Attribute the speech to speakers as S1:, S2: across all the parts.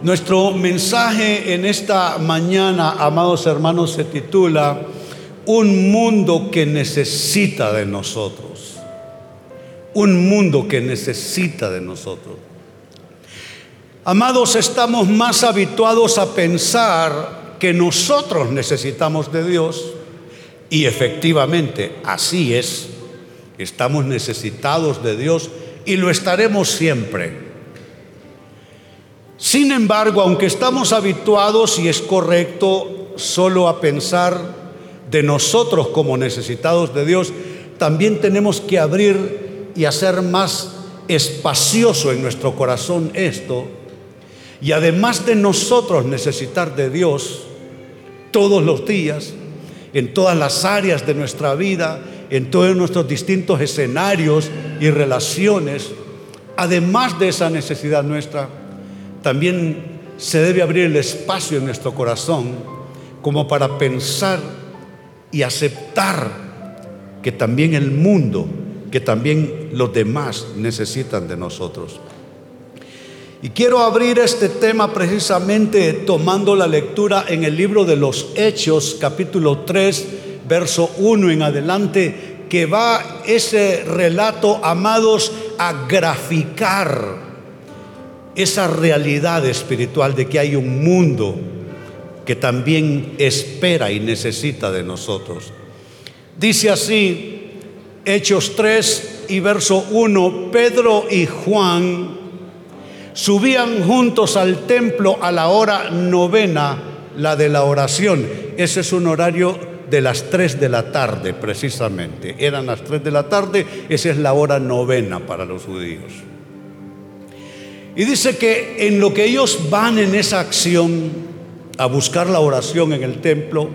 S1: Nuestro mensaje en esta mañana, amados hermanos, se titula Un mundo que necesita de nosotros. Un mundo que necesita de nosotros. Amados, estamos más habituados a pensar que nosotros necesitamos de Dios y efectivamente así es. Estamos necesitados de Dios y lo estaremos siempre. Sin embargo, aunque estamos habituados y es correcto solo a pensar de nosotros como necesitados de Dios, también tenemos que abrir y hacer más espacioso en nuestro corazón esto. Y además de nosotros necesitar de Dios todos los días, en todas las áreas de nuestra vida, en todos nuestros distintos escenarios y relaciones, además de esa necesidad nuestra, también se debe abrir el espacio en nuestro corazón como para pensar y aceptar que también el mundo, que también los demás necesitan de nosotros. Y quiero abrir este tema precisamente tomando la lectura en el libro de los Hechos, capítulo 3, verso 1 en adelante, que va ese relato, amados, a graficar esa realidad espiritual de que hay un mundo que también espera y necesita de nosotros. Dice así, Hechos 3 y verso 1, Pedro y Juan subían juntos al templo a la hora novena, la de la oración. Ese es un horario de las 3 de la tarde, precisamente. Eran las 3 de la tarde, esa es la hora novena para los judíos. Y dice que en lo que ellos van en esa acción a buscar la oración en el templo,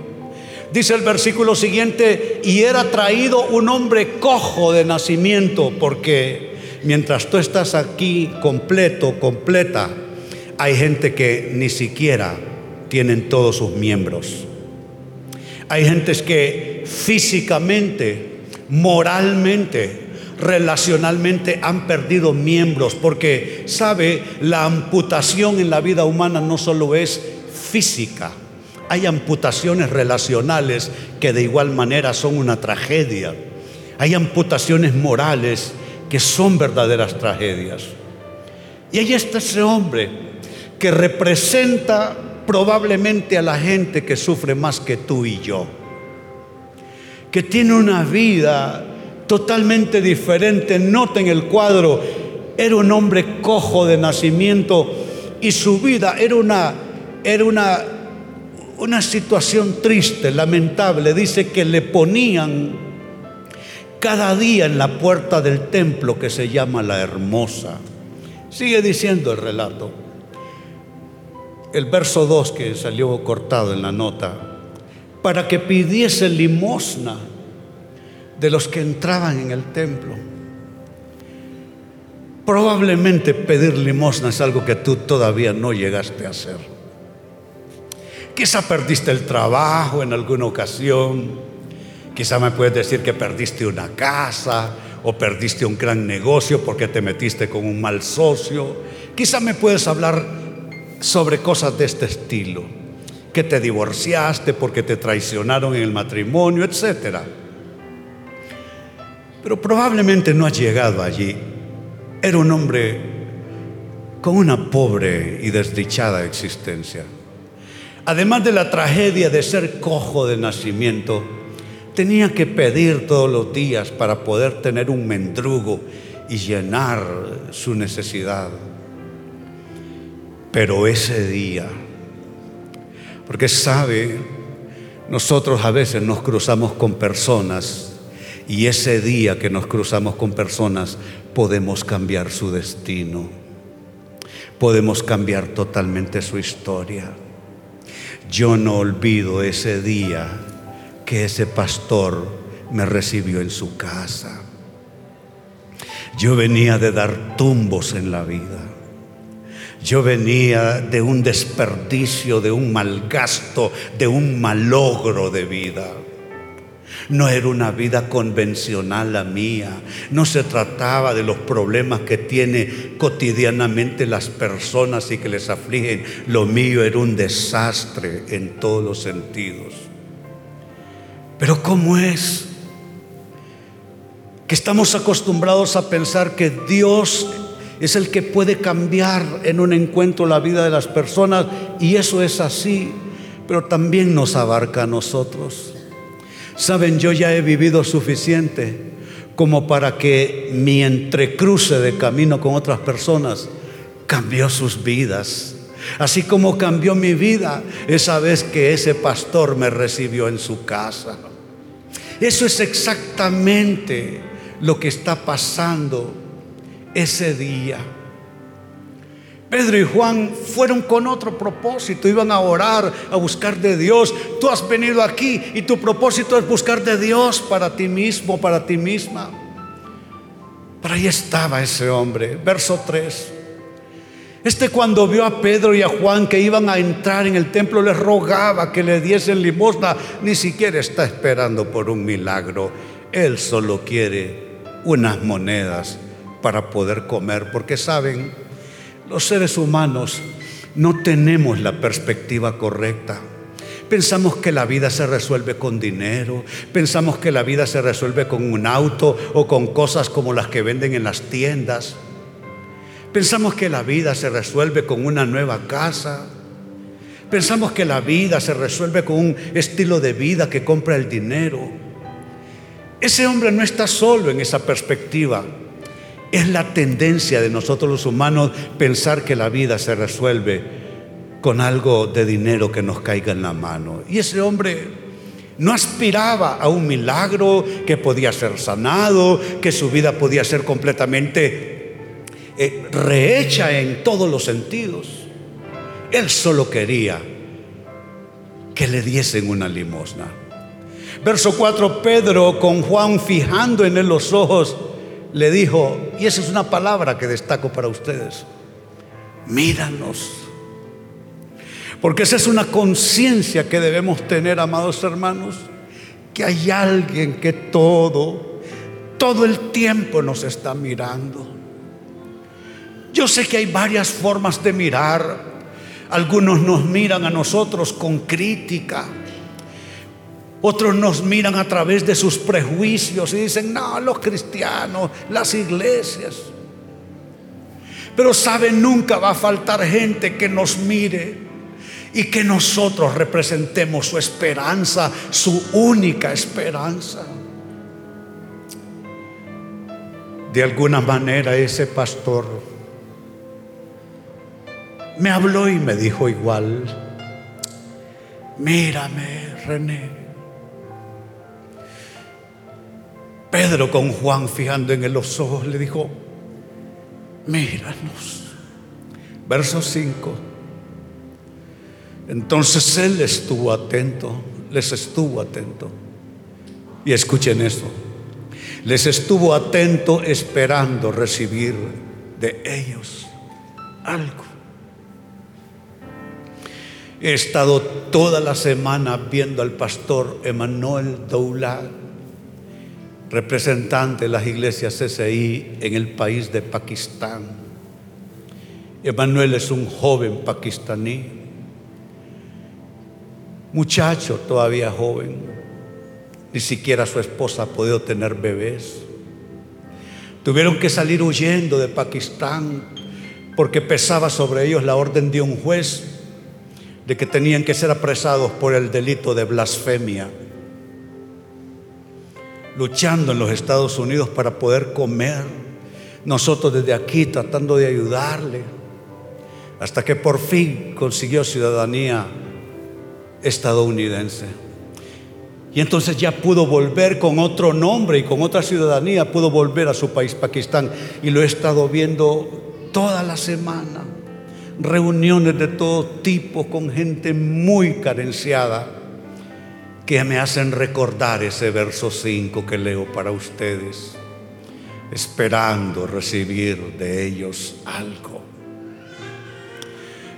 S1: dice el versículo siguiente, y era traído un hombre cojo de nacimiento, porque mientras tú estás aquí completo, completa, hay gente que ni siquiera tienen todos sus miembros. Hay gentes que físicamente, moralmente, relacionalmente han perdido miembros, porque sabe, la amputación en la vida humana no solo es física, hay amputaciones relacionales que de igual manera son una tragedia. Hay amputaciones morales que son verdaderas tragedias. Y ahí está ese hombre que representa probablemente a la gente que sufre más que tú y yo, que tiene una vida totalmente diferente. Noten el cuadro, era un hombre cojo de nacimiento y su vida era una, era una, una situación triste, lamentable. Dice que le ponían cada día en la puerta del templo que se llama la hermosa. Sigue diciendo el relato. El verso 2 que salió cortado en la nota, para que pidiese limosna de los que entraban en el templo. Probablemente pedir limosna es algo que tú todavía no llegaste a hacer. Quizá perdiste el trabajo en alguna ocasión. Quizá me puedes decir que perdiste una casa o perdiste un gran negocio porque te metiste con un mal socio. Quizá me puedes hablar sobre cosas de este estilo. Que te divorciaste porque te traicionaron en el matrimonio, etcétera pero probablemente no ha llegado allí. Era un hombre con una pobre y desdichada existencia. Además de la tragedia de ser cojo de nacimiento, tenía que pedir todos los días para poder tener un mendrugo y llenar su necesidad. Pero ese día, porque sabe, nosotros a veces nos cruzamos con personas y ese día que nos cruzamos con personas, podemos cambiar su destino. Podemos cambiar totalmente su historia. Yo no olvido ese día que ese pastor me recibió en su casa. Yo venía de dar tumbos en la vida. Yo venía de un desperdicio, de un malgasto, de un malogro de vida. No era una vida convencional la mía. No se trataba de los problemas que tiene cotidianamente las personas y que les afligen. Lo mío era un desastre en todos los sentidos. Pero ¿cómo es? Que estamos acostumbrados a pensar que Dios es el que puede cambiar en un encuentro la vida de las personas y eso es así, pero también nos abarca a nosotros. Saben, yo ya he vivido suficiente como para que mi entrecruce de camino con otras personas cambió sus vidas. Así como cambió mi vida esa vez que ese pastor me recibió en su casa. Eso es exactamente lo que está pasando ese día. Pedro y Juan fueron con otro propósito, iban a orar, a buscar de Dios. Tú has venido aquí y tu propósito es buscar de Dios para ti mismo, para ti misma. Pero ahí estaba ese hombre, verso 3. Este cuando vio a Pedro y a Juan que iban a entrar en el templo, les rogaba que le diesen limosna. Ni siquiera está esperando por un milagro. Él solo quiere unas monedas para poder comer, porque saben, los seres humanos no tenemos la perspectiva correcta. Pensamos que la vida se resuelve con dinero, pensamos que la vida se resuelve con un auto o con cosas como las que venden en las tiendas. Pensamos que la vida se resuelve con una nueva casa. Pensamos que la vida se resuelve con un estilo de vida que compra el dinero. Ese hombre no está solo en esa perspectiva. Es la tendencia de nosotros los humanos pensar que la vida se resuelve con algo de dinero que nos caiga en la mano. Y ese hombre no aspiraba a un milagro que podía ser sanado, que su vida podía ser completamente eh, rehecha en todos los sentidos. Él solo quería que le diesen una limosna. Verso 4, Pedro con Juan fijando en él los ojos, le dijo, y esa es una palabra que destaco para ustedes, míranos. Porque esa es una conciencia que debemos tener, amados hermanos, que hay alguien que todo, todo el tiempo nos está mirando. Yo sé que hay varias formas de mirar. Algunos nos miran a nosotros con crítica otros nos miran a través de sus prejuicios y dicen, no, los cristianos, las iglesias. Pero saben, nunca va a faltar gente que nos mire y que nosotros representemos su esperanza, su única esperanza. De alguna manera ese pastor me habló y me dijo igual, mírame, René. Pedro con Juan fijando en los ojos le dijo, míranos. Verso 5. Entonces él estuvo atento, les estuvo atento. Y escuchen eso, les estuvo atento esperando recibir de ellos algo. He estado toda la semana viendo al pastor Emanuel Doulat representante de las iglesias CCI en el país de Pakistán. Emanuel es un joven pakistaní, muchacho todavía joven, ni siquiera su esposa ha podido tener bebés. Tuvieron que salir huyendo de Pakistán porque pesaba sobre ellos la orden de un juez de que tenían que ser apresados por el delito de blasfemia luchando en los Estados Unidos para poder comer. Nosotros desde aquí tratando de ayudarle. Hasta que por fin consiguió ciudadanía estadounidense. Y entonces ya pudo volver con otro nombre y con otra ciudadanía, pudo volver a su país, Pakistán. Y lo he estado viendo toda la semana. Reuniones de todo tipo con gente muy carenciada que me hacen recordar ese verso 5 que leo para ustedes, esperando recibir de ellos algo.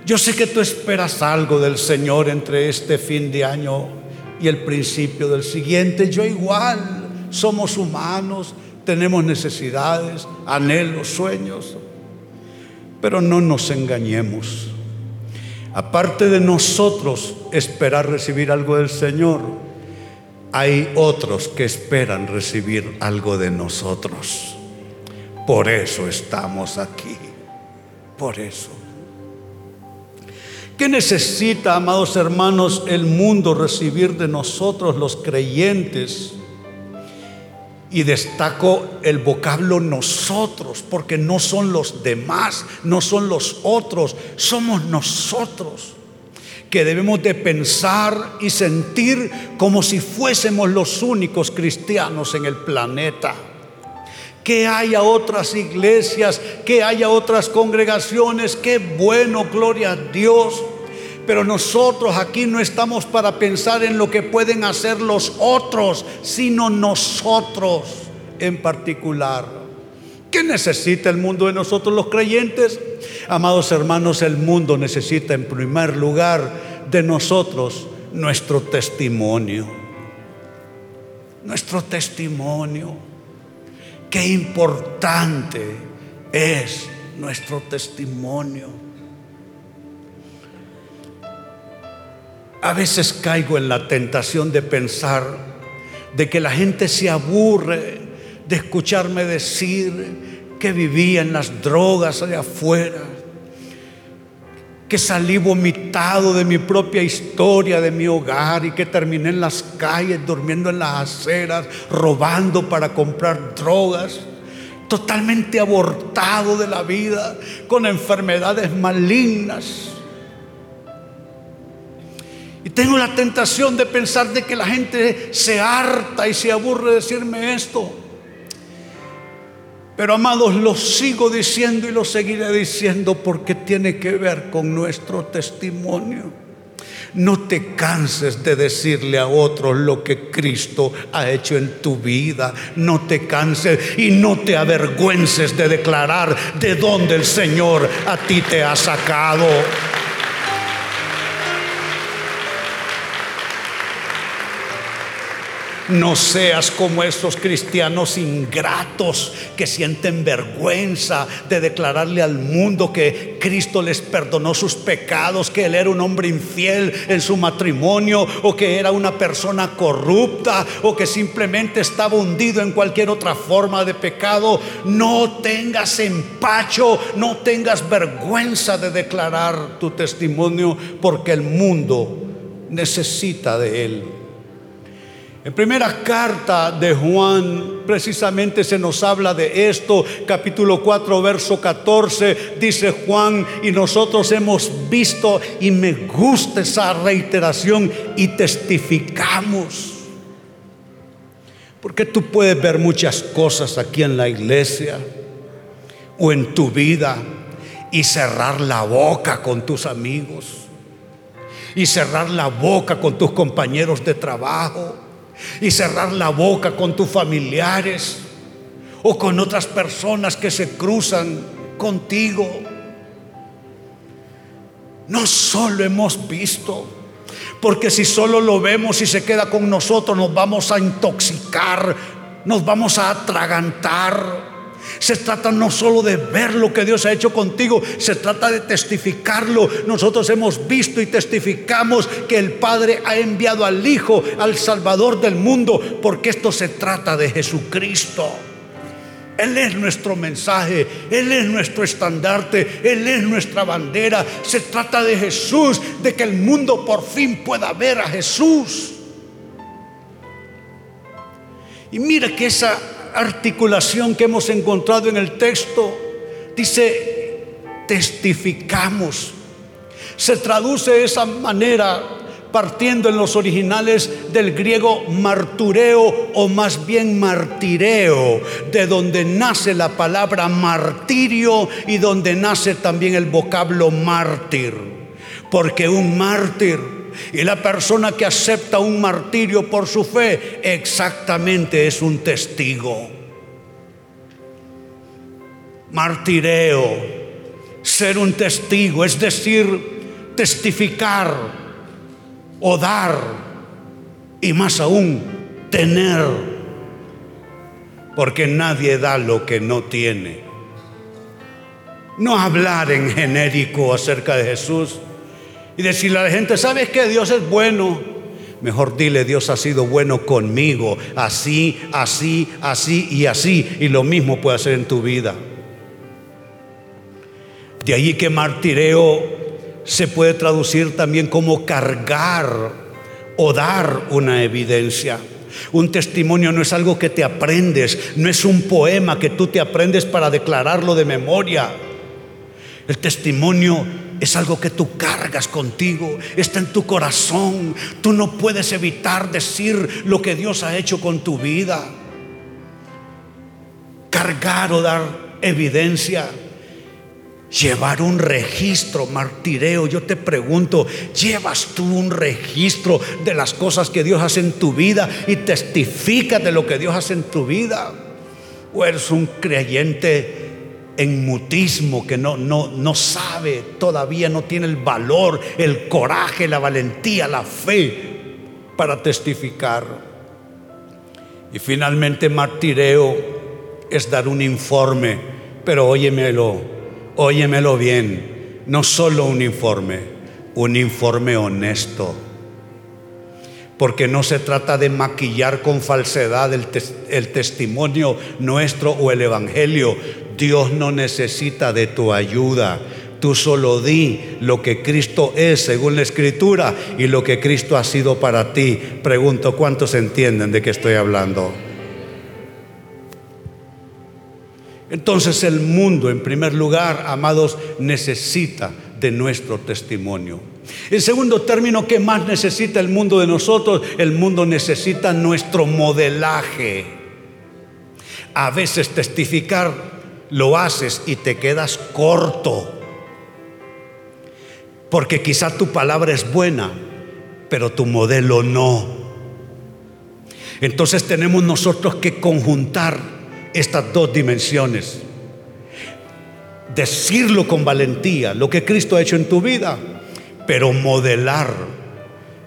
S1: Yo sé que tú esperas algo del Señor entre este fin de año y el principio del siguiente. Yo igual, somos humanos, tenemos necesidades, anhelos, sueños, pero no nos engañemos. Aparte de nosotros esperar recibir algo del Señor, hay otros que esperan recibir algo de nosotros. Por eso estamos aquí. Por eso. ¿Qué necesita, amados hermanos, el mundo recibir de nosotros los creyentes? Y destaco el vocablo nosotros, porque no son los demás, no son los otros, somos nosotros que debemos de pensar y sentir como si fuésemos los únicos cristianos en el planeta. Que haya otras iglesias, que haya otras congregaciones, qué bueno, gloria a Dios. Pero nosotros aquí no estamos para pensar en lo que pueden hacer los otros, sino nosotros en particular. ¿Qué necesita el mundo de nosotros los creyentes? Amados hermanos, el mundo necesita en primer lugar de nosotros nuestro testimonio. Nuestro testimonio. Qué importante es nuestro testimonio. A veces caigo en la tentación de pensar de que la gente se aburre de escucharme decir que vivía en las drogas allá afuera, que salí vomitado de mi propia historia, de mi hogar y que terminé en las calles, durmiendo en las aceras, robando para comprar drogas, totalmente abortado de la vida, con enfermedades malignas tengo la tentación de pensar de que la gente se harta y se aburre de decirme esto. Pero amados, lo sigo diciendo y lo seguiré diciendo porque tiene que ver con nuestro testimonio. No te canses de decirle a otros lo que Cristo ha hecho en tu vida. No te canses y no te avergüences de declarar de dónde el Señor a ti te ha sacado. No seas como esos cristianos ingratos que sienten vergüenza de declararle al mundo que Cristo les perdonó sus pecados, que Él era un hombre infiel en su matrimonio o que era una persona corrupta o que simplemente estaba hundido en cualquier otra forma de pecado. No tengas empacho, no tengas vergüenza de declarar tu testimonio porque el mundo necesita de Él. En primera carta de Juan precisamente se nos habla de esto, capítulo 4, verso 14, dice Juan, y nosotros hemos visto, y me gusta esa reiteración, y testificamos. Porque tú puedes ver muchas cosas aquí en la iglesia o en tu vida y cerrar la boca con tus amigos y cerrar la boca con tus compañeros de trabajo y cerrar la boca con tus familiares o con otras personas que se cruzan contigo. No solo hemos visto, porque si solo lo vemos y se queda con nosotros, nos vamos a intoxicar, nos vamos a atragantar. Se trata no solo de ver lo que Dios ha hecho contigo, se trata de testificarlo. Nosotros hemos visto y testificamos que el Padre ha enviado al Hijo, al Salvador del mundo, porque esto se trata de Jesucristo. Él es nuestro mensaje, Él es nuestro estandarte, Él es nuestra bandera. Se trata de Jesús, de que el mundo por fin pueda ver a Jesús. Y mira que esa articulación que hemos encontrado en el texto. Dice, testificamos. Se traduce de esa manera partiendo en los originales del griego martureo o más bien martireo, de donde nace la palabra martirio y donde nace también el vocablo mártir. Porque un mártir y la persona que acepta un martirio por su fe exactamente es un testigo. Martireo, ser un testigo, es decir, testificar o dar y más aún tener, porque nadie da lo que no tiene. No hablar en genérico acerca de Jesús y decirle a la gente, ¿sabes que Dios es bueno? Mejor dile, Dios ha sido bueno conmigo, así, así, así y así. Y lo mismo puede hacer en tu vida. De allí que martireo se puede traducir también como cargar o dar una evidencia. Un testimonio no es algo que te aprendes, no es un poema que tú te aprendes para declararlo de memoria. El testimonio es algo que tú cargas contigo, está en tu corazón. Tú no puedes evitar decir lo que Dios ha hecho con tu vida. Cargar o dar evidencia. Llevar un registro, martireo. Yo te pregunto, ¿llevas tú un registro de las cosas que Dios hace en tu vida y testifica de lo que Dios hace en tu vida? ¿O eres un creyente en mutismo, que no, no, no sabe, todavía no tiene el valor, el coraje, la valentía, la fe para testificar. Y finalmente martireo es dar un informe, pero óyemelo, óyemelo bien, no solo un informe, un informe honesto. Porque no se trata de maquillar con falsedad el, testimonio nuestro o el Evangelio. Dios no necesita de tu ayuda. Tú solo di lo que Cristo es según la Escritura y lo que Cristo ha sido para ti. Pregunto, ¿cuántos entienden de qué estoy hablando? Entonces el mundo, en primer lugar, amados, necesita de nuestro testimonio. En segundo término, ¿qué más necesita el mundo de nosotros? El mundo necesita nuestro modelaje. A veces testificar lo haces y te quedas corto. Porque quizá tu palabra es buena, pero tu modelo no. Entonces tenemos nosotros que conjuntar estas dos dimensiones. Decirlo con valentía, lo que Cristo ha hecho en tu vida, pero modelar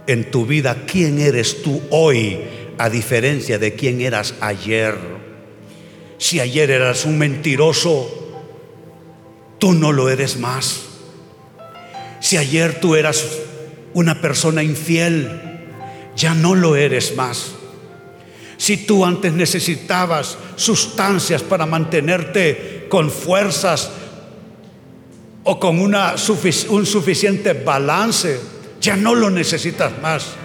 S1: en tu vida quién eres tú hoy, a diferencia de quién eras ayer. Si ayer eras un mentiroso, tú no lo eres más. Si ayer tú eras una persona infiel, ya no lo eres más. Si tú antes necesitabas sustancias para mantenerte con fuerzas o con un suficiente balance, ya no lo necesitas más.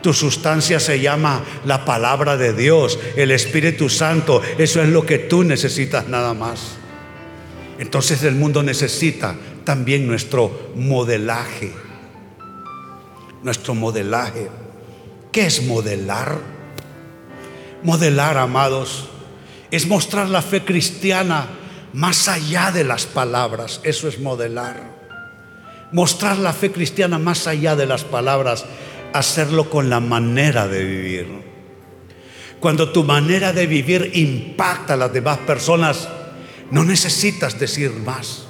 S1: Tu sustancia se llama la palabra de Dios, el Espíritu Santo. Eso es lo que tú necesitas nada más. Entonces el mundo necesita también nuestro modelaje. Nuestro modelaje. ¿Qué es modelar? Modelar, amados, es mostrar la fe cristiana más allá de las palabras. Eso es modelar. Mostrar la fe cristiana más allá de las palabras hacerlo con la manera de vivir. Cuando tu manera de vivir impacta a las demás personas, no necesitas decir más.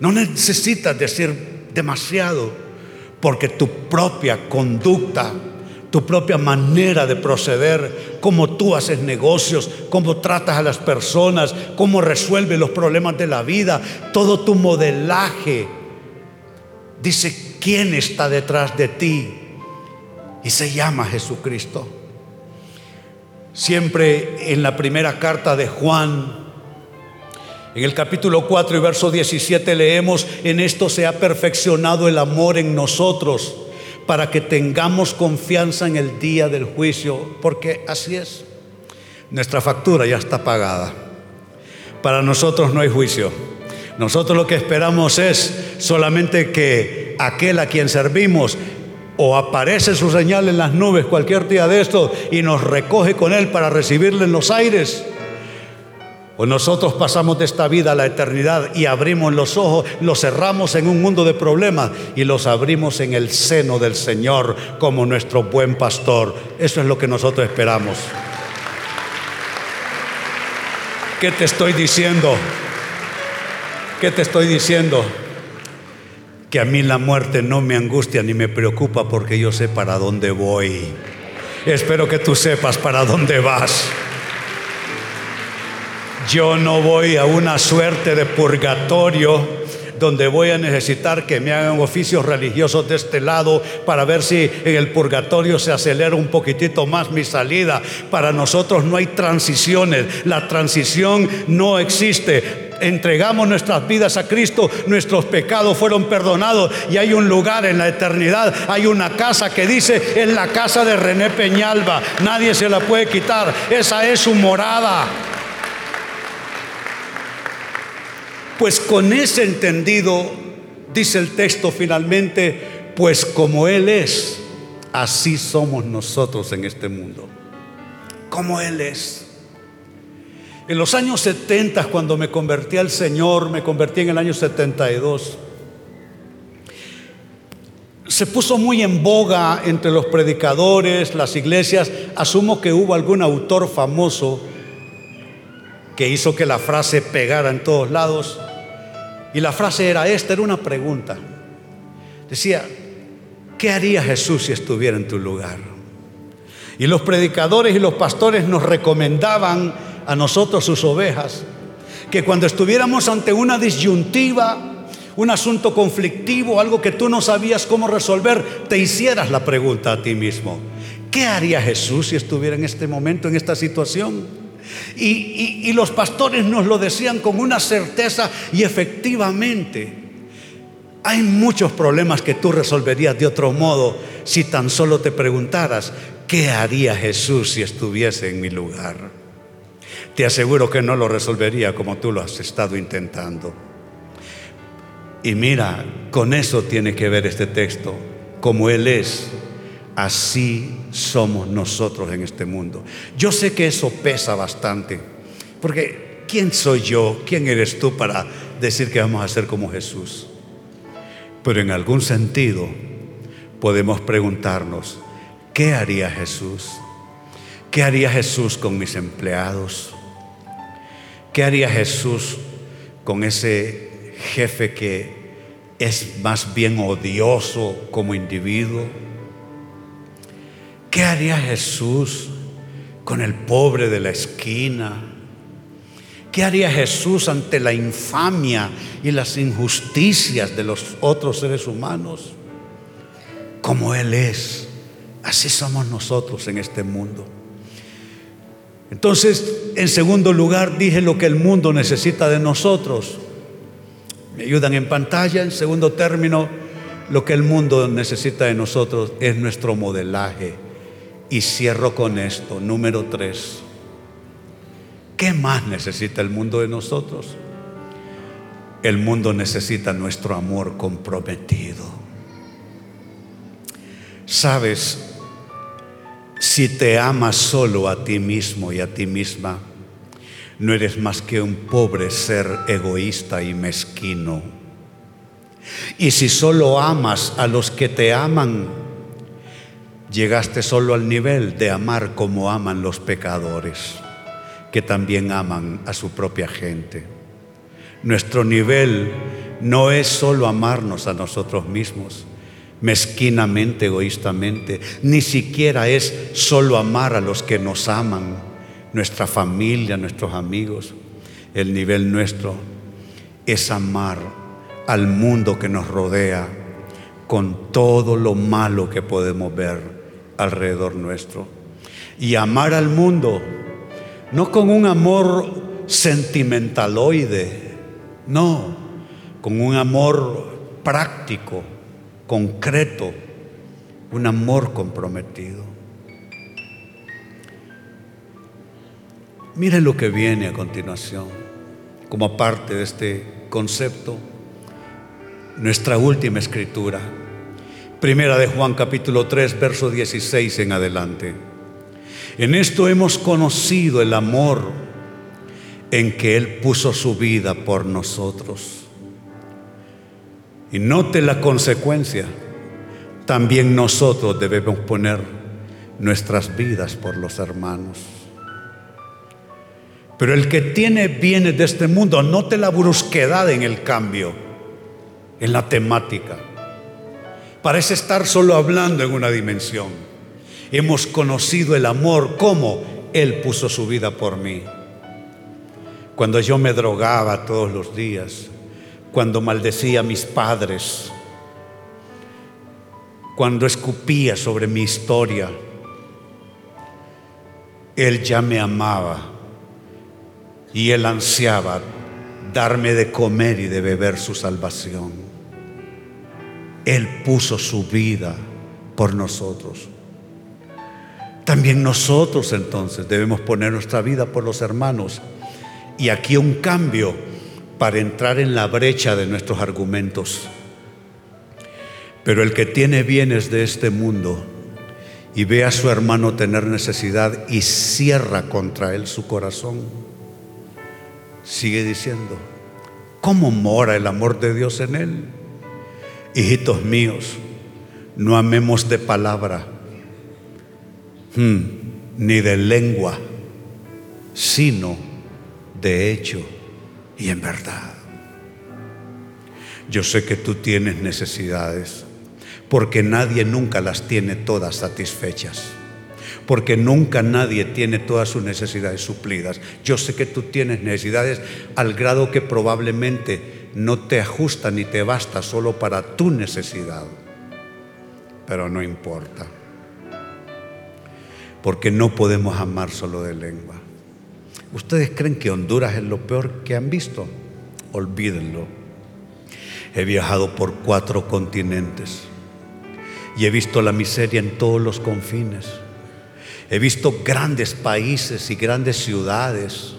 S1: No necesitas decir demasiado, porque tu propia conducta, tu propia manera de proceder, cómo tú haces negocios, cómo tratas a las personas, cómo resuelves los problemas de la vida, todo tu modelaje dice quién está detrás de ti y se llama Jesucristo. Siempre en la primera carta de Juan, en el capítulo 4 y verso 17 leemos, en esto se ha perfeccionado el amor en nosotros para que tengamos confianza en el día del juicio, porque así es. Nuestra factura ya está pagada. Para nosotros no hay juicio. Nosotros lo que esperamos es solamente que aquel a quien servimos o aparece su señal en las nubes cualquier día de esto y nos recoge con él para recibirle en los aires. O nosotros pasamos de esta vida a la eternidad y abrimos los ojos, los cerramos en un mundo de problemas y los abrimos en el seno del Señor como nuestro buen pastor. Eso es lo que nosotros esperamos. ¿Qué te estoy diciendo? ¿Qué te estoy diciendo? que a mí la muerte no me angustia ni me preocupa porque yo sé para dónde voy. espero que tú sepas para dónde vas. Yo no voy a una suerte de purgatorio donde voy a necesitar que me hagan oficios religiosos de este lado para ver si en el purgatorio se acelera un poquitito más mi salida. Para nosotros no hay transiciones, la transición no existe. Entregamos nuestras vidas a Cristo, nuestros pecados fueron perdonados y hay un lugar en la eternidad, hay una casa que dice en la casa de René Peñalba, nadie se la puede quitar, esa es su morada. Pues con ese entendido, dice el texto finalmente, pues como Él es, así somos nosotros en este mundo. Como Él es. En los años 70, cuando me convertí al Señor, me convertí en el año 72, se puso muy en boga entre los predicadores, las iglesias. Asumo que hubo algún autor famoso que hizo que la frase pegara en todos lados. Y la frase era esta, era una pregunta. Decía, ¿qué haría Jesús si estuviera en tu lugar? Y los predicadores y los pastores nos recomendaban a nosotros sus ovejas que cuando estuviéramos ante una disyuntiva, un asunto conflictivo, algo que tú no sabías cómo resolver, te hicieras la pregunta a ti mismo. ¿Qué haría Jesús si estuviera en este momento, en esta situación? Y, los pastores nos lo decían con una certeza y efectivamente hay muchos problemas que tú resolverías de otro modo si tan solo te preguntaras, ¿qué haría Jesús si estuviese en mi lugar? Te aseguro que no lo resolvería como tú lo has estado intentando. Y mira, con eso tiene que ver este texto, como Él es Así somos nosotros en este mundo. Yo sé que eso pesa bastante, porque ¿quién soy yo? ¿Quién eres tú para decir que vamos a ser como Jesús? Pero en algún sentido podemos preguntarnos, ¿qué haría Jesús? ¿Qué haría Jesús con mis empleados? ¿Qué haría Jesús con ese jefe que es más bien odioso como individuo? ¿Qué haría Jesús con el pobre de la esquina? ¿Qué haría Jesús ante la infamia y las injusticias de los otros seres humanos? Como Él es, así somos nosotros en este mundo. Entonces, en segundo lugar, dije lo que el mundo necesita de nosotros. Me ayudan en pantalla. En segundo término, lo que el mundo necesita de nosotros es nuestro modelaje y cierro con esto, número tres. ¿Qué más necesita el mundo de nosotros? El mundo necesita nuestro amor comprometido. Sabes, si te amas solo a ti mismo y a ti misma, no eres más que un pobre ser egoísta y mezquino. Y si solo amas a los que te aman, llegaste solo al nivel de amar como aman los pecadores, que también aman a su propia gente. Nuestro nivel no es solo amarnos a nosotros mismos, mezquinamente, egoístamente, ni siquiera es solo amar a los que nos aman, nuestra familia, nuestros amigos. El nivel nuestro es amar al mundo que nos rodea con todo lo malo que podemos ver alrededor nuestro. Y amar al mundo, no con un amor sentimentaloide, no, con un amor práctico, concreto, un amor comprometido. Mire lo que viene a continuación, como parte de este concepto, nuestra última escritura. Primera de Juan capítulo 3, verso 16 en adelante. En esto hemos conocido el amor en que Él puso su vida por nosotros. Y note la consecuencia. También nosotros debemos poner nuestras vidas por los hermanos. Pero el que tiene bienes de este mundo, note la brusquedad en el cambio, en la temática parece estar solo hablando en una dimensión. Hemos conocido el amor como Él puso su vida por mí. Cuando yo me drogaba todos los días, cuando maldecía a mis padres, cuando escupía sobre mi historia, Él ya me amaba y Él ansiaba darme de comer y de beber su salvación. Él puso su vida por nosotros. También nosotros entonces debemos poner nuestra vida por los hermanos. Y aquí un cambio para entrar en la brecha de nuestros argumentos. Pero el que tiene bienes de este mundo y ve a su hermano tener necesidad y cierra contra él su corazón, sigue diciendo, ¿cómo mora el amor de Dios en él? Hijitos míos, no amemos de palabra, hmm, ni de lengua, sino de hecho y en verdad. Yo sé que tú tienes necesidades porque nadie nunca las tiene todas satisfechas, porque nunca nadie tiene todas sus necesidades suplidas. Yo sé que tú tienes necesidades al grado que probablemente no te ajusta ni te basta solo para tu necesidad, pero no importa, porque no podemos amar solo de lengua. ¿Ustedes creen que Honduras es lo peor que han visto? Olvídenlo. He viajado por cuatro continentes y he visto la miseria en todos los confines. He visto grandes países y grandes ciudades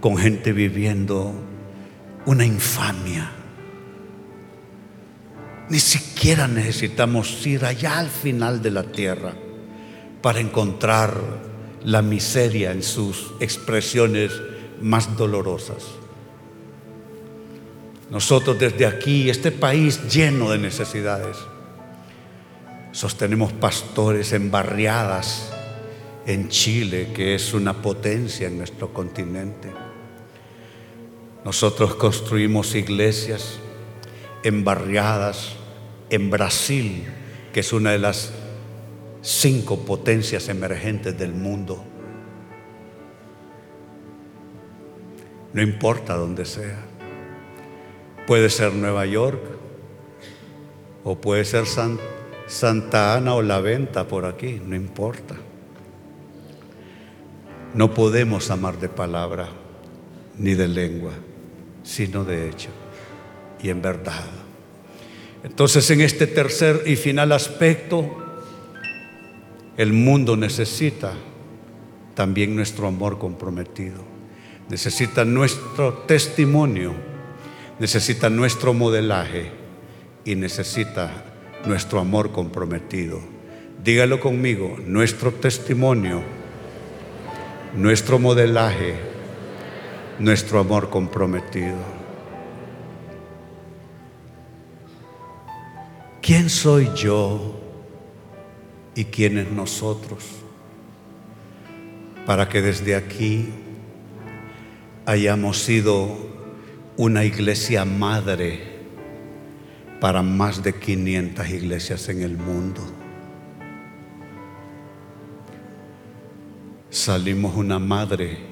S1: con gente viviendo una infamia. Ni siquiera necesitamos ir allá al final de la tierra para encontrar la miseria en sus expresiones más dolorosas. Nosotros desde aquí, este país lleno de necesidades, Sostenemos pastores en barriadas en Chile, que es una potencia en nuestro continente. Nosotros construimos iglesias en barriadas en Brasil, que es una de las cinco potencias emergentes del mundo. No importa dónde sea. Puede ser Nueva York o puede ser San Santa Ana o la venta por aquí, no importa. No podemos amar de palabra ni de lengua, sino de hecho y en verdad. Entonces en este tercer y final aspecto, el mundo necesita también nuestro amor comprometido, necesita nuestro testimonio, necesita nuestro modelaje y necesita nuestro amor comprometido. Dígalo conmigo, nuestro testimonio, nuestro modelaje, nuestro amor comprometido. ¿Quién soy yo y quién es nosotros? Para que desde aquí hayamos sido una iglesia madre para más de 500 iglesias en el mundo. Salimos una madre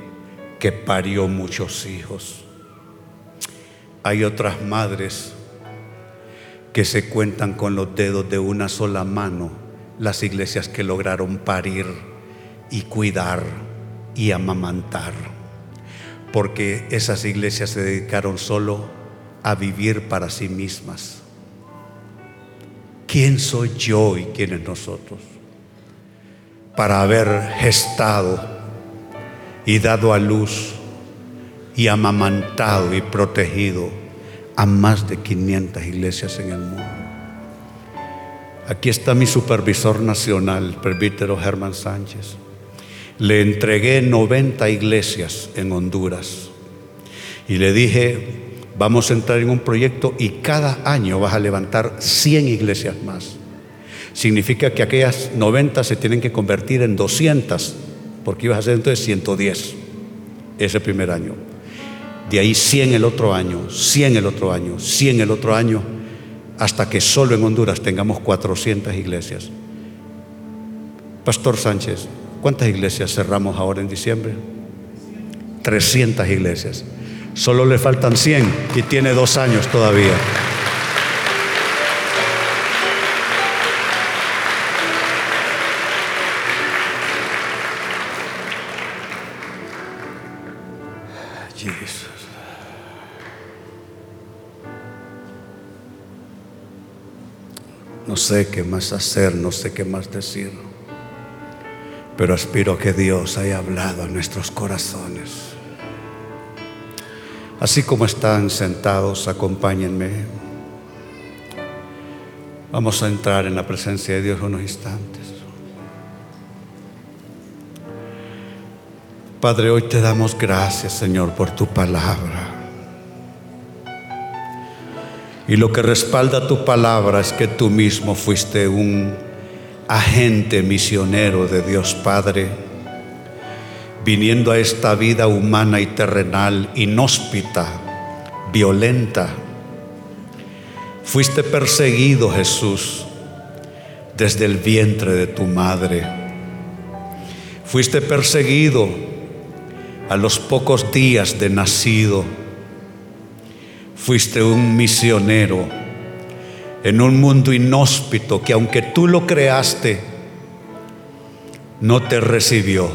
S1: que parió muchos hijos. Hay otras madres que se cuentan con los dedos de una sola mano las iglesias que lograron parir y cuidar y amamantar. Porque esas iglesias se dedicaron solo a vivir para sí mismas ¿quién soy yo y quién es nosotros? Para haber gestado y dado a luz y amamantado y protegido a más de 500 iglesias en el mundo. Aquí está mi supervisor nacional, el presbítero Germán Sánchez. Le entregué 90 iglesias en Honduras y le dije, Vamos a entrar en un proyecto y cada año vas a levantar 100 iglesias más. Significa que aquellas 90 se tienen que convertir en 200, porque ibas a hacer entonces 110 ese primer año. De ahí 100 el otro año, 100 el otro año, 100 el otro año, hasta que solo en Honduras tengamos 400 iglesias. Pastor Sánchez, ¿cuántas iglesias cerramos ahora en diciembre? 300 iglesias. Solo le faltan 100 y tiene dos años todavía. Sé qué más hacer, no sé qué más decir, pero aspiro que Dios haya hablado a nuestros corazones. Así como están sentados, acompáñenme. Vamos a entrar en la presencia de Dios unos instantes. Padre, hoy te damos gracias, Señor, por tu palabra. Y lo que respalda tu palabra es que tú mismo fuiste un agente misionero de Dios Padre, viniendo a esta vida humana y terrenal, inhóspita, violenta. Fuiste perseguido, Jesús, desde el vientre de tu madre. Fuiste perseguido a los pocos días de nacido Fuiste un misionero en un mundo inhóspito que aunque tú lo creaste, no te recibió.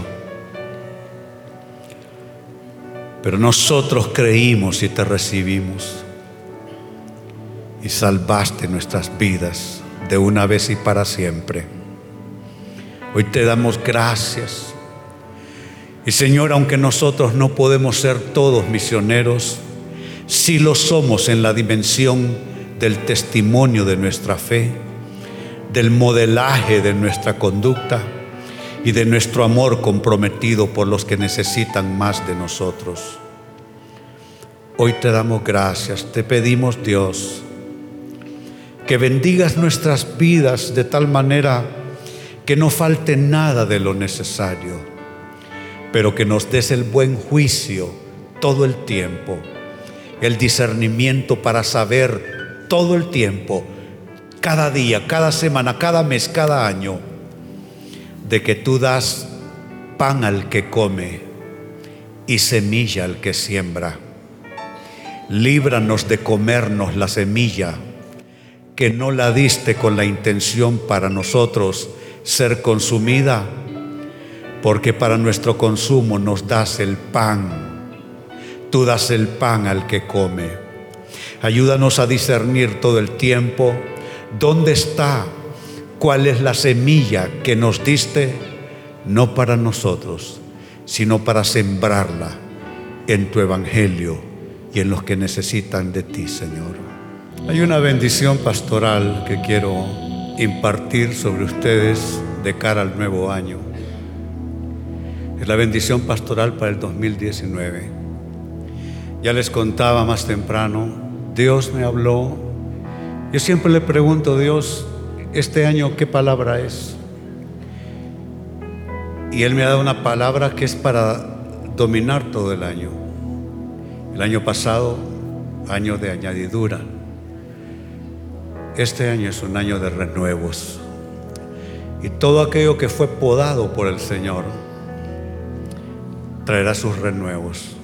S1: Pero nosotros creímos y te recibimos y salvaste nuestras vidas de una vez y para siempre. Hoy te damos gracias. Y Señor, aunque nosotros no podemos ser todos misioneros, si lo somos en la dimensión del testimonio de nuestra fe, del modelaje de nuestra conducta y de nuestro amor comprometido por los que necesitan más de nosotros. Hoy te damos gracias, te pedimos Dios, que bendigas nuestras vidas de tal manera que no falte nada de lo necesario, pero que nos des el buen juicio todo el tiempo el discernimiento para saber todo el tiempo, cada día, cada semana, cada mes, cada año, de que tú das pan al que come y semilla al que siembra. Líbranos de comernos la semilla que no la diste con la intención para nosotros ser consumida, porque para nuestro consumo nos das el pan Tú das el pan al que come. Ayúdanos a discernir todo el tiempo dónde está, cuál es la semilla que nos diste, no para nosotros, sino para sembrarla en tu evangelio y en los que necesitan de ti, Señor. Hay una bendición pastoral que quiero impartir sobre ustedes de cara al nuevo año. Es la bendición pastoral para el 2019. Ya les contaba más temprano, Dios me habló. Yo siempre le pregunto Dios, este año qué palabra es. Y Él me ha dado una palabra que es para dominar todo el año. El año pasado, año de añadidura. Este año es un año de renuevos. Y todo aquello que fue podado por el Señor traerá sus renuevos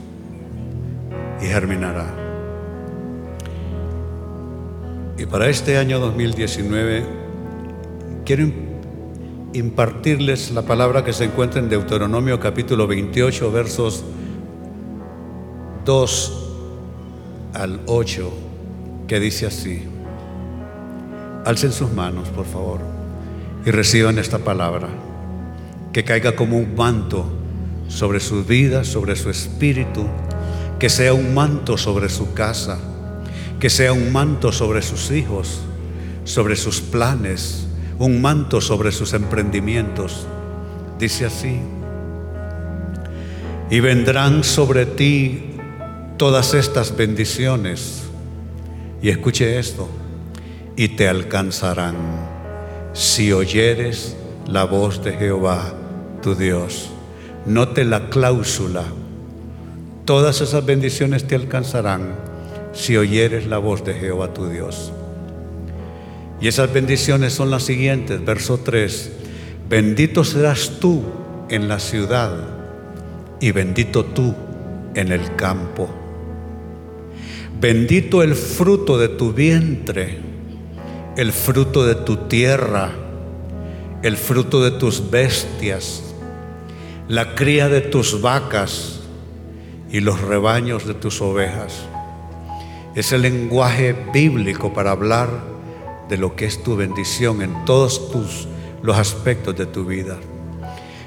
S1: y germinará. Y para este año 2019 quiero impartirles la palabra que se encuentra en Deuteronomio capítulo 28 versos 2 al 8 que dice así. Alcen sus manos, por favor, y reciban esta palabra, que caiga como un manto sobre sus vidas, sobre su espíritu, que sea un manto sobre su casa, que sea un manto sobre sus hijos, sobre sus planes, un manto sobre sus emprendimientos. Dice así, y vendrán sobre ti todas estas bendiciones. Y escuche esto, y te alcanzarán si oyeres la voz de Jehová, tu Dios. Note la cláusula Todas esas bendiciones te alcanzarán si oyeres la voz de Jehová tu Dios. Y esas bendiciones son las siguientes, verso 3. Bendito serás tú en la ciudad y bendito tú en el campo. Bendito el fruto de tu vientre, el fruto de tu tierra, el fruto de tus bestias, la cría de tus vacas y los rebaños de tus ovejas. Es el lenguaje bíblico para hablar de lo que es tu bendición en todos tus los aspectos de tu vida.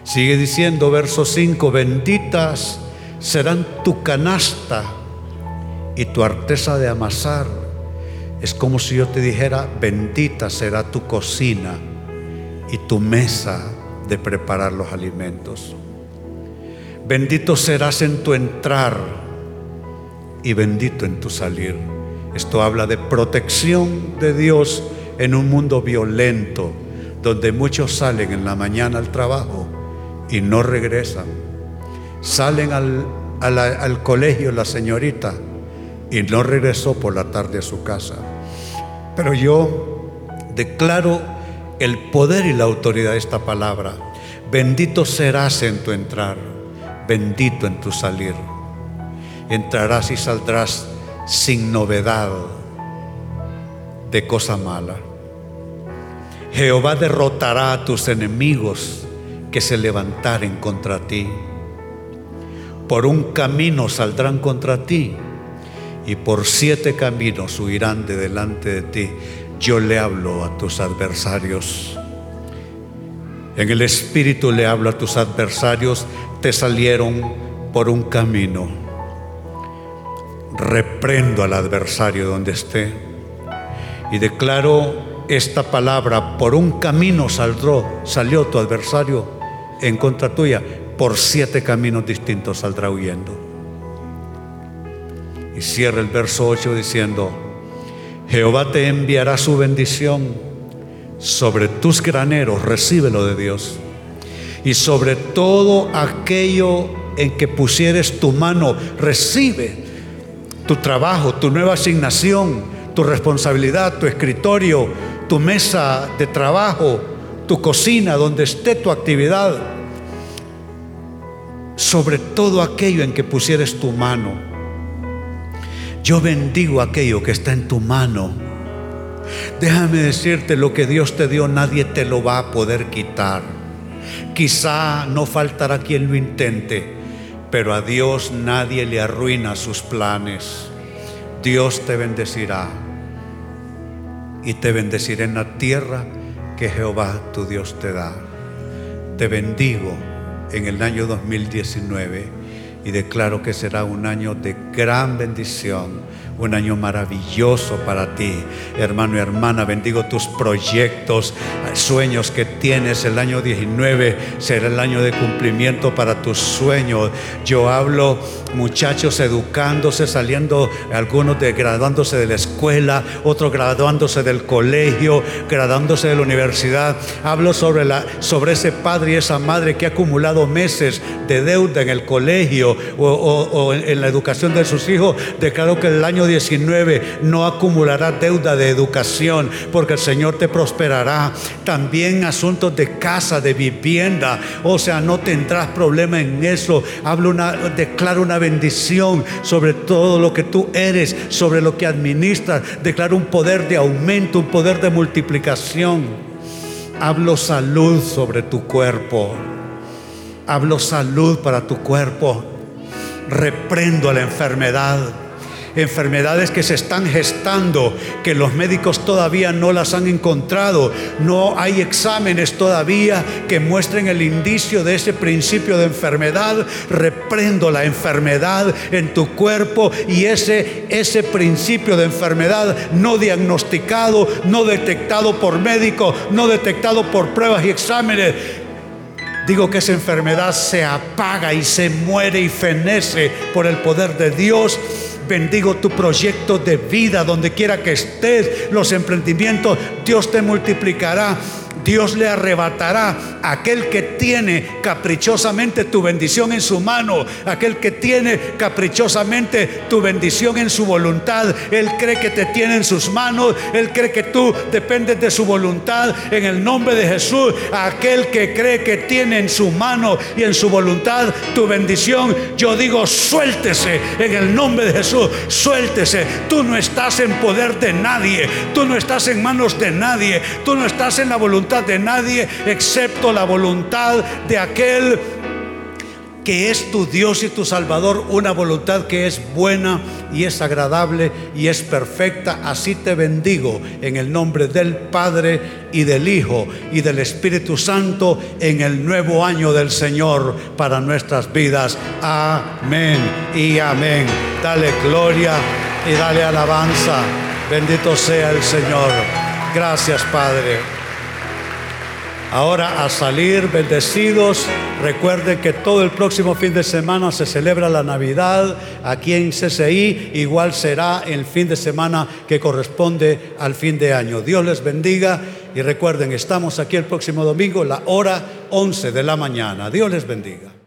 S1: Sigue diciendo verso 5, benditas serán tu canasta y tu arteza de amasar. Es como si yo te dijera, bendita será tu cocina y tu mesa de preparar los alimentos. Bendito serás en tu entrar y bendito en tu salir. Esto habla de protección de Dios en un mundo violento, donde muchos salen en la mañana al trabajo y no regresan. Salen al, al colegio la señorita y no regresó por la tarde a su casa. Pero yo declaro el poder y la autoridad de esta palabra. Bendito serás en tu entrar, bendito en tu salir. Entrarás y saldrás sin novedad de cosa mala. Jehová derrotará a tus enemigos que se levantaren contra ti. Por un camino saldrán contra ti y por siete caminos huirán de delante de ti. Yo le hablo a tus adversarios. En el Espíritu le hablo a tus adversarios, te salieron por un camino. Reprendo al adversario donde esté y declaro esta palabra, por un camino saldró, salió tu adversario en contra tuya, por siete caminos distintos saldrá huyendo. Y cierra el verso 8 diciendo, Jehová te enviará su bendición sobre tus graneros, recíbelo de Dios, y sobre todo aquello en que pusieres tu mano, recibe tu trabajo, tu nueva asignación, tu responsabilidad, tu escritorio, tu mesa de trabajo, tu cocina, donde esté tu actividad, sobre todo aquello en que pusieres tu mano. Yo bendigo aquello que está en tu mano. Déjame decirte, lo que Dios te dio nadie te lo va a poder quitar. Quizá no faltará quien lo intente, pero a Dios nadie le arruina sus planes. Dios te bendecirá y te bendeciré en la tierra que Jehová tu Dios te da. Te bendigo en el año 2019 y declaro que será un año de gran bendición un año maravilloso para ti, hermano y hermana. Bendigo tus proyectos, sueños que tienes. El año 19 será el año de cumplimiento para tus sueños. Yo hablo muchachos educándose, saliendo, algunos de, graduándose de la escuela, otros graduándose del colegio, graduándose de la universidad. Hablo sobre, la, sobre ese padre y esa madre que ha acumulado meses de deuda en el colegio o, en la educación de sus hijos. Declaro que el año 19 no acumulará deuda de educación porque el Señor te prosperará. También asuntos de casa, de vivienda. O sea, no tendrás problema en eso. Hablo una, declaro una bendición sobre todo lo que tú eres, sobre lo que administras. Declaro un poder de aumento, un poder de multiplicación. Hablo salud sobre tu cuerpo. Hablo salud para tu cuerpo. Reprendo la enfermedad enfermedades que se están gestando, que los médicos todavía no las han encontrado. No hay exámenes todavía que muestren el indicio de ese principio de enfermedad. Reprendo la enfermedad en tu cuerpo y ese, ese principio de enfermedad no diagnosticado, no detectado por médico, no detectado por pruebas y exámenes. Digo que esa enfermedad se apaga y se muere y fenece por el poder de Dios Bendigo tu proyecto de vida donde quiera que estés, los emprendimientos, Dios te multiplicará. Dios le arrebatará a aquel que tiene caprichosamente tu bendición en su mano, aquel que tiene caprichosamente tu bendición en su voluntad. Él cree que te tiene en sus manos, Él cree que tú dependes de su voluntad. En el nombre de Jesús, aquel que cree que tiene en su mano y en su voluntad tu bendición, yo digo, suéltese en el nombre de Jesús, suéltese. Tú no estás en poder de nadie, tú no estás en manos de nadie, tú no estás en la de nadie excepto la voluntad de aquel que es tu Dios y tu Salvador, una voluntad que es buena y es agradable y es perfecta. Así te bendigo en el nombre del Padre y del Hijo y del Espíritu Santo en el nuevo año del Señor para nuestras vidas. Amén y amén. Dale gloria y dale alabanza. Bendito sea el Señor. Gracias, Padre. Ahora a salir bendecidos. Recuerden que todo el próximo fin de semana se celebra la Navidad aquí en CCI. Igual será el fin de semana que corresponde al fin de año. Dios les bendiga y recuerden, estamos aquí el próximo domingo, la hora 11 de la mañana. Dios les bendiga.